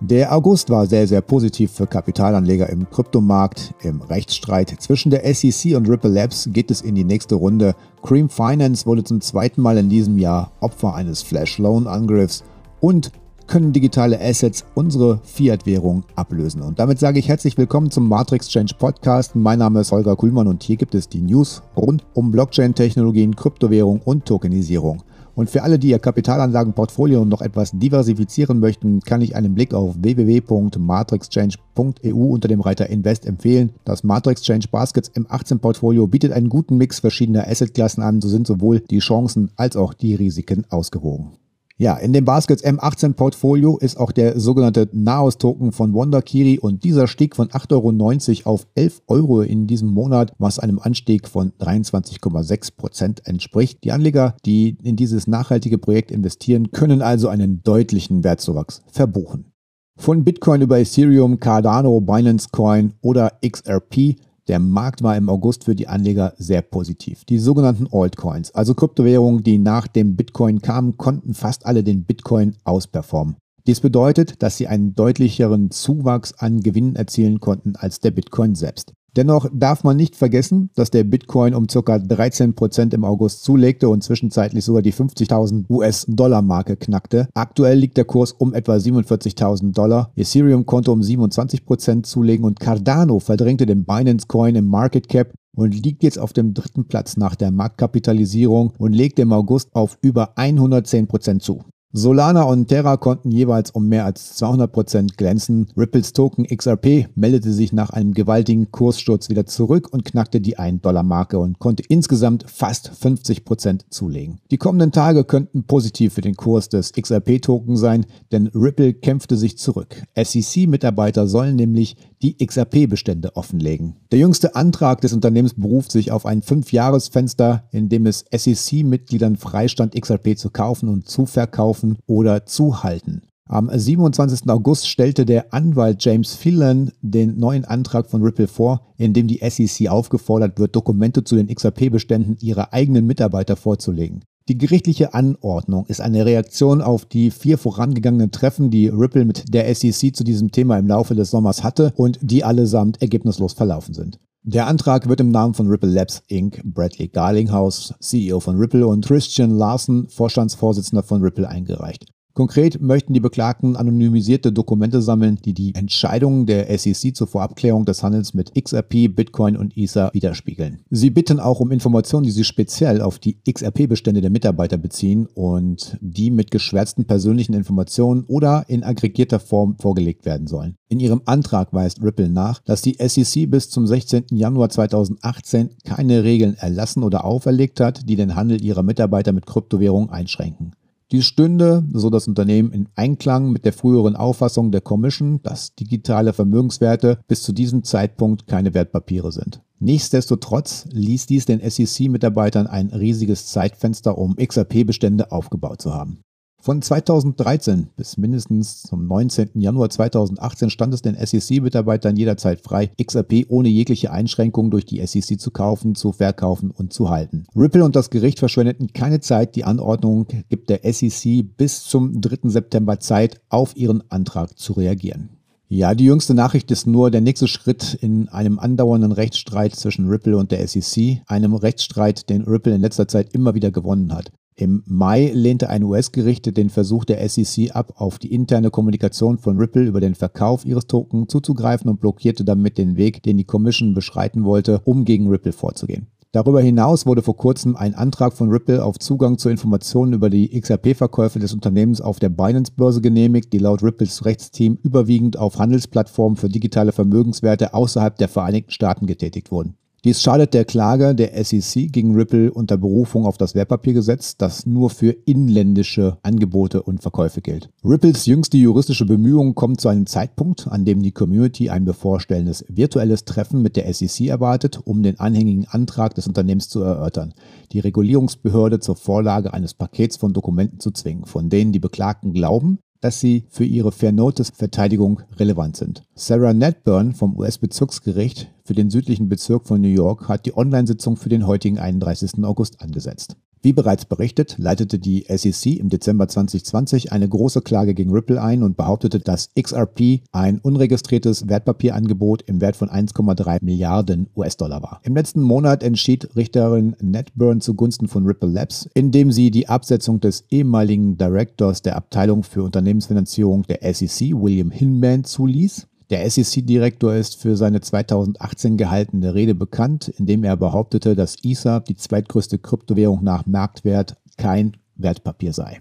Der August war sehr, sehr positiv für Kapitalanleger im Kryptomarkt. Im Rechtsstreit zwischen der SEC und Ripple Labs geht es in die nächste Runde. Cream Finance wurde zum zweiten Mal in diesem Jahr Opfer eines Flash-Loan-Angriffs und können digitale Assets unsere Fiat-Währung ablösen. Und damit sage ich herzlich willkommen zum Matrix Change Podcast. Mein Name ist Holger Kuhlmann und hier gibt es die News rund um Blockchain-Technologien, Kryptowährung und Tokenisierung. Und für alle, die ihr Kapitalanlagenportfolio noch etwas diversifizieren möchten, kann ich einen Blick auf www.matrixchange.eu unter dem Reiter Invest empfehlen. Das Matrix Change Baskets M18 Portfolio bietet einen guten Mix verschiedener Assetklassen an, so sind sowohl die Chancen als auch die Risiken ausgewogen. Ja, in dem Baskets M18 Portfolio ist auch der sogenannte Naos Token von Wonderkiri und dieser stieg von 8,90 Euro auf 11 Euro in diesem Monat, was einem Anstieg von 23,6 Prozent entspricht. Die Anleger, die in dieses nachhaltige Projekt investieren, können also einen deutlichen Wertzuwachs verbuchen. Von Bitcoin über Ethereum, Cardano, Binance Coin oder XRP der Markt war im August für die Anleger sehr positiv. Die sogenannten Altcoins, also Kryptowährungen, die nach dem Bitcoin kamen, konnten fast alle den Bitcoin ausperformen. Dies bedeutet, dass sie einen deutlicheren Zuwachs an Gewinnen erzielen konnten als der Bitcoin selbst. Dennoch darf man nicht vergessen, dass der Bitcoin um ca. 13% im August zulegte und zwischenzeitlich sogar die 50.000 US-Dollar-Marke knackte. Aktuell liegt der Kurs um etwa 47.000 Dollar. Ethereum konnte um 27% zulegen und Cardano verdrängte den Binance Coin im Market Cap und liegt jetzt auf dem dritten Platz nach der Marktkapitalisierung und legt im August auf über 110% zu. Solana und Terra konnten jeweils um mehr als 200% glänzen. Ripples Token XRP meldete sich nach einem gewaltigen Kurssturz wieder zurück und knackte die 1-Dollar-Marke und konnte insgesamt fast 50% zulegen. Die kommenden Tage könnten positiv für den Kurs des XRP-Token sein, denn Ripple kämpfte sich zurück. SEC-Mitarbeiter sollen nämlich die XRP-Bestände offenlegen. Der jüngste Antrag des Unternehmens beruft sich auf ein 5-Jahres-Fenster, in dem es SEC-Mitgliedern freistand, XRP zu kaufen und zu verkaufen oder zu halten. Am 27. August stellte der Anwalt James Phelan den neuen Antrag von Ripple vor, in dem die SEC aufgefordert wird, Dokumente zu den XRP-Beständen ihrer eigenen Mitarbeiter vorzulegen. Die gerichtliche Anordnung ist eine Reaktion auf die vier vorangegangenen Treffen, die Ripple mit der SEC zu diesem Thema im Laufe des Sommers hatte und die allesamt ergebnislos verlaufen sind. Der Antrag wird im Namen von Ripple Labs Inc., Bradley Garlinghouse, CEO von Ripple und Christian Larson, Vorstandsvorsitzender von Ripple, eingereicht. Konkret möchten die Beklagten anonymisierte Dokumente sammeln, die die Entscheidungen der SEC zur Vorabklärung des Handels mit XRP, Bitcoin und Ether widerspiegeln. Sie bitten auch um Informationen, die sie speziell auf die XRP-Bestände der Mitarbeiter beziehen und die mit geschwärzten persönlichen Informationen oder in aggregierter Form vorgelegt werden sollen. In ihrem Antrag weist Ripple nach, dass die SEC bis zum 16. Januar 2018 keine Regeln erlassen oder auferlegt hat, die den Handel ihrer Mitarbeiter mit Kryptowährungen einschränken. Dies stünde, so das Unternehmen, in Einklang mit der früheren Auffassung der Commission, dass digitale Vermögenswerte bis zu diesem Zeitpunkt keine Wertpapiere sind. Nichtsdestotrotz ließ dies den SEC-Mitarbeitern ein riesiges Zeitfenster, um XRP-Bestände aufgebaut zu haben. Von 2013 bis mindestens zum 19. Januar 2018 stand es den SEC-Mitarbeitern jederzeit frei, XRP ohne jegliche Einschränkung durch die SEC zu kaufen, zu verkaufen und zu halten. Ripple und das Gericht verschwendeten keine Zeit. Die Anordnung gibt der SEC bis zum 3. September Zeit, auf ihren Antrag zu reagieren. Ja, die jüngste Nachricht ist nur der nächste Schritt in einem andauernden Rechtsstreit zwischen Ripple und der SEC, einem Rechtsstreit, den Ripple in letzter Zeit immer wieder gewonnen hat. Im Mai lehnte ein US-Gericht den Versuch der SEC ab, auf die interne Kommunikation von Ripple über den Verkauf ihres Token zuzugreifen und blockierte damit den Weg, den die Commission beschreiten wollte, um gegen Ripple vorzugehen. Darüber hinaus wurde vor kurzem ein Antrag von Ripple auf Zugang zu Informationen über die XRP-Verkäufe des Unternehmens auf der Binance-Börse genehmigt, die laut Ripples Rechtsteam überwiegend auf Handelsplattformen für digitale Vermögenswerte außerhalb der Vereinigten Staaten getätigt wurden. Dies schadet der Klage der SEC gegen Ripple unter Berufung auf das Wertpapiergesetz, das nur für inländische Angebote und Verkäufe gilt. Ripples jüngste juristische Bemühungen kommen zu einem Zeitpunkt, an dem die Community ein bevorstellendes virtuelles Treffen mit der SEC erwartet, um den anhängigen Antrag des Unternehmens zu erörtern, die Regulierungsbehörde zur Vorlage eines Pakets von Dokumenten zu zwingen, von denen die Beklagten glauben, dass sie für ihre Fair Notice Verteidigung relevant sind. Sarah Nedburn vom US-Bezirksgericht für den südlichen Bezirk von New York hat die Online-Sitzung für den heutigen 31. August angesetzt. Wie bereits berichtet, leitete die SEC im Dezember 2020 eine große Klage gegen Ripple ein und behauptete, dass XRP ein unregistriertes Wertpapierangebot im Wert von 1,3 Milliarden US-Dollar war. Im letzten Monat entschied Richterin Netburn zugunsten von Ripple Labs, indem sie die Absetzung des ehemaligen Directors der Abteilung für Unternehmensfinanzierung der SEC, William Hinman, zuließ. Der SEC-Direktor ist für seine 2018 gehaltene Rede bekannt, in dem er behauptete, dass Ether, die zweitgrößte Kryptowährung nach Marktwert, kein Wertpapier sei.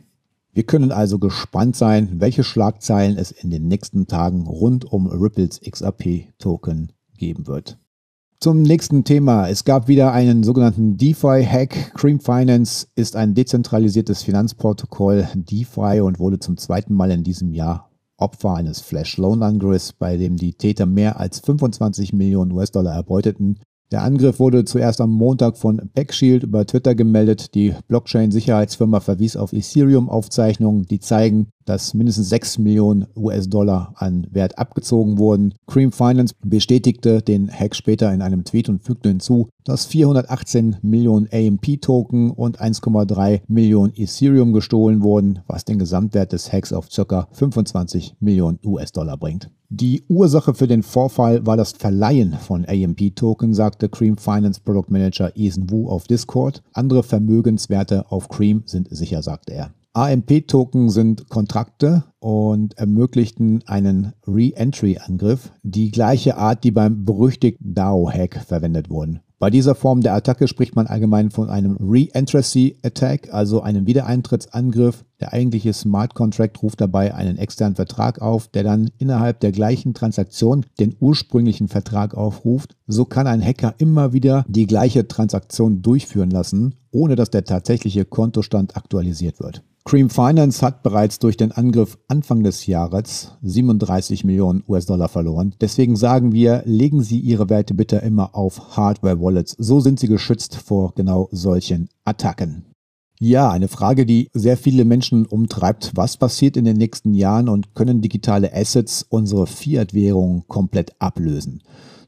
Wir können also gespannt sein, welche Schlagzeilen es in den nächsten Tagen rund um Ripples XRP-Token geben wird. Zum nächsten Thema. Es gab wieder einen sogenannten DeFi-Hack. Cream Finance ist ein dezentralisiertes Finanzprotokoll DeFi und wurde zum zweiten Mal in diesem Jahr Opfer eines Flash-Loan-Angriffs, bei dem die Täter mehr als 25 Millionen US-Dollar erbeuteten. Der Angriff wurde zuerst am Montag von Backshield über Twitter gemeldet. Die Blockchain-Sicherheitsfirma verwies auf Ethereum-Aufzeichnungen, die zeigen, dass mindestens 6 Millionen US-Dollar an Wert abgezogen wurden. Cream Finance bestätigte den Hack später in einem Tweet und fügte hinzu, dass 418 Millionen AMP-Token und 1,3 Millionen Ethereum gestohlen wurden, was den Gesamtwert des Hacks auf ca. 25 Millionen US-Dollar bringt. Die Ursache für den Vorfall war das Verleihen von AMP-Token, sagte Cream Finance Product Manager Ethan Wu auf Discord. Andere Vermögenswerte auf Cream sind sicher, sagte er. AMP-Token sind Kontrakte und ermöglichten einen Re-Entry-Angriff, die gleiche Art, die beim berüchtigten DAO-Hack verwendet wurden. Bei dieser Form der Attacke spricht man allgemein von einem Re-Entrancy-Attack, also einem Wiedereintrittsangriff. Der eigentliche Smart Contract ruft dabei einen externen Vertrag auf, der dann innerhalb der gleichen Transaktion den ursprünglichen Vertrag aufruft. So kann ein Hacker immer wieder die gleiche Transaktion durchführen lassen, ohne dass der tatsächliche Kontostand aktualisiert wird. Cream Finance hat bereits durch den Angriff Anfang des Jahres 37 Millionen US-Dollar verloren. Deswegen sagen wir, legen Sie Ihre Werte bitte immer auf Hardware-Wallets. So sind Sie geschützt vor genau solchen Attacken. Ja, eine Frage, die sehr viele Menschen umtreibt. Was passiert in den nächsten Jahren und können digitale Assets unsere Fiat-Währung komplett ablösen?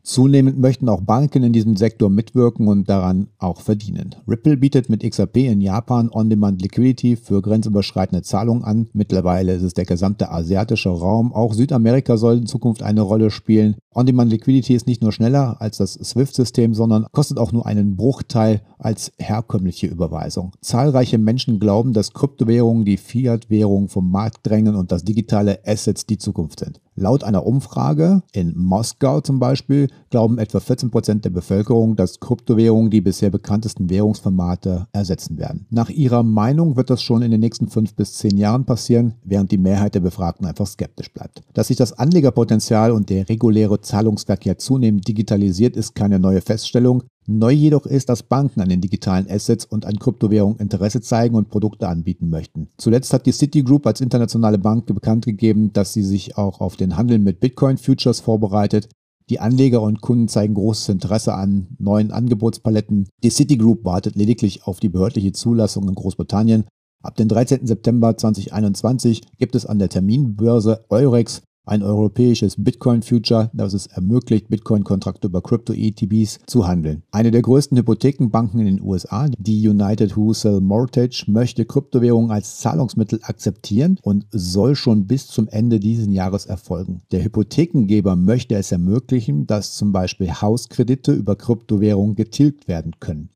Zunehmend möchten auch Banken in diesem Sektor mitwirken und daran auch verdienen. Ripple bietet mit XRP in Japan On-Demand Liquidity für grenzüberschreitende Zahlungen an. Mittlerweile ist es der gesamte asiatische Raum. Auch Südamerika soll in Zukunft eine Rolle spielen. On-Demand Liquidity ist nicht nur schneller als das SWIFT-System, sondern kostet auch nur einen Bruchteil als herkömmliche Überweisung. Zahlreiche Menschen glauben, dass Kryptowährungen die Fiat-Währung vom Markt drängen und dass digitale Assets die Zukunft sind. Laut einer Umfrage in Moskau zum Beispiel glauben etwa 14 Prozent der Bevölkerung, dass Kryptowährungen die bisher bekanntesten Währungsformate ersetzen werden. Nach ihrer Meinung wird das schon in den nächsten fünf bis zehn Jahren passieren, während die Mehrheit der Befragten einfach skeptisch bleibt. Dass sich das Anlegerpotenzial und der reguläre Zahlungsverkehr zunehmend digitalisiert, ist keine neue Feststellung. Neu jedoch ist, dass Banken an den digitalen Assets und an Kryptowährungen Interesse zeigen und Produkte anbieten möchten. Zuletzt hat die Citigroup als internationale Bank bekannt gegeben, dass sie sich auch auf den Handel mit Bitcoin-Futures vorbereitet. Die Anleger und Kunden zeigen großes Interesse an neuen Angebotspaletten. Die Citigroup wartet lediglich auf die behördliche Zulassung in Großbritannien. Ab dem 13. September 2021 gibt es an der Terminbörse Eurex ein europäisches Bitcoin-Future, das es ermöglicht, Bitcoin-Kontrakte über Crypto-ETBs zu handeln. Eine der größten Hypothekenbanken in den USA, die United Wholesale Mortgage, möchte Kryptowährungen als Zahlungsmittel akzeptieren und soll schon bis zum Ende dieses Jahres erfolgen. Der Hypothekengeber möchte es ermöglichen, dass zum Beispiel Hauskredite über Kryptowährungen getilgt werden können.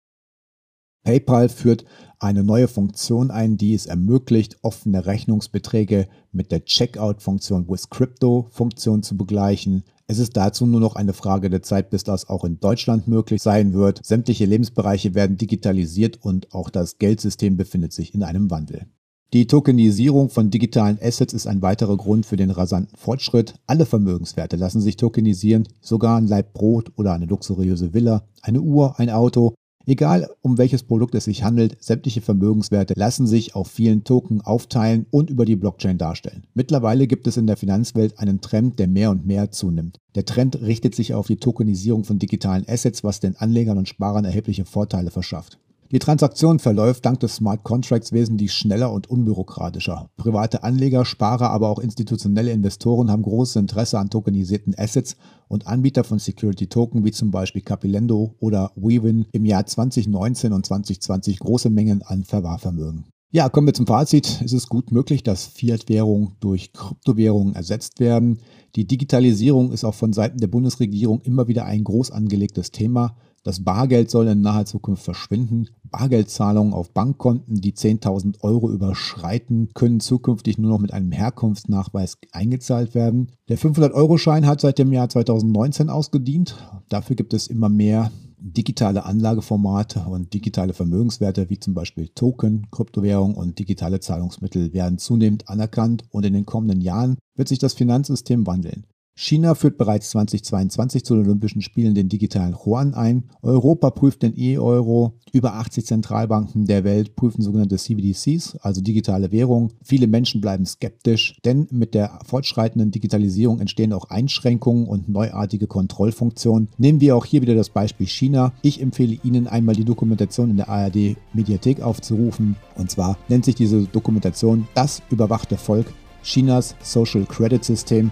PayPal führt eine neue Funktion ein, die es ermöglicht, offene Rechnungsbeträge mit der Checkout-Funktion with Crypto-Funktion zu begleichen. Es ist dazu nur noch eine Frage der Zeit, bis das auch in Deutschland möglich sein wird. Sämtliche Lebensbereiche werden digitalisiert und auch das Geldsystem befindet sich in einem Wandel. Die Tokenisierung von digitalen Assets ist ein weiterer Grund für den rasanten Fortschritt. Alle Vermögenswerte lassen sich tokenisieren, sogar ein Leib Brot oder eine luxuriöse Villa, eine Uhr, ein Auto, Egal um welches Produkt es sich handelt, sämtliche Vermögenswerte lassen sich auf vielen Token aufteilen und über die Blockchain darstellen. Mittlerweile gibt es in der Finanzwelt einen Trend, der mehr und mehr zunimmt. Der Trend richtet sich auf die Tokenisierung von digitalen Assets, was den Anlegern und Sparern erhebliche Vorteile verschafft. Die Transaktion verläuft dank des Smart Contracts wesentlich schneller und unbürokratischer. Private Anleger, Sparer, aber auch institutionelle Investoren haben großes Interesse an tokenisierten Assets und Anbieter von Security Token wie zum Beispiel Capilendo oder WeWin im Jahr 2019 und 2020 große Mengen an Verwahrvermögen. Ja, kommen wir zum Fazit. Es ist gut möglich, dass Fiat-Währungen durch Kryptowährungen ersetzt werden. Die Digitalisierung ist auch von Seiten der Bundesregierung immer wieder ein groß angelegtes Thema. Das Bargeld soll in naher Zukunft verschwinden. Bargeldzahlungen auf Bankkonten, die 10.000 Euro überschreiten, können zukünftig nur noch mit einem Herkunftsnachweis eingezahlt werden. Der 500-Euro-Schein hat seit dem Jahr 2019 ausgedient. Dafür gibt es immer mehr digitale Anlageformate und digitale Vermögenswerte wie zum Beispiel Token, Kryptowährung und digitale Zahlungsmittel werden zunehmend anerkannt und in den kommenden Jahren wird sich das Finanzsystem wandeln. China führt bereits 2022 zu den Olympischen Spielen den digitalen Yuan ein. Europa prüft den E-Euro. Über 80 Zentralbanken der Welt prüfen sogenannte CBDCs, also digitale Währungen. Viele Menschen bleiben skeptisch, denn mit der fortschreitenden Digitalisierung entstehen auch Einschränkungen und neuartige Kontrollfunktionen. Nehmen wir auch hier wieder das Beispiel China. Ich empfehle Ihnen einmal die Dokumentation in der ARD Mediathek aufzurufen. Und zwar nennt sich diese Dokumentation Das überwachte Volk Chinas Social Credit System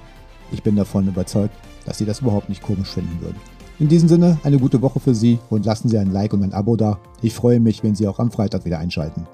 ich bin davon überzeugt, dass Sie das überhaupt nicht komisch finden würden. In diesem Sinne eine gute Woche für Sie und lassen Sie ein Like und ein Abo da. Ich freue mich, wenn Sie auch am Freitag wieder einschalten.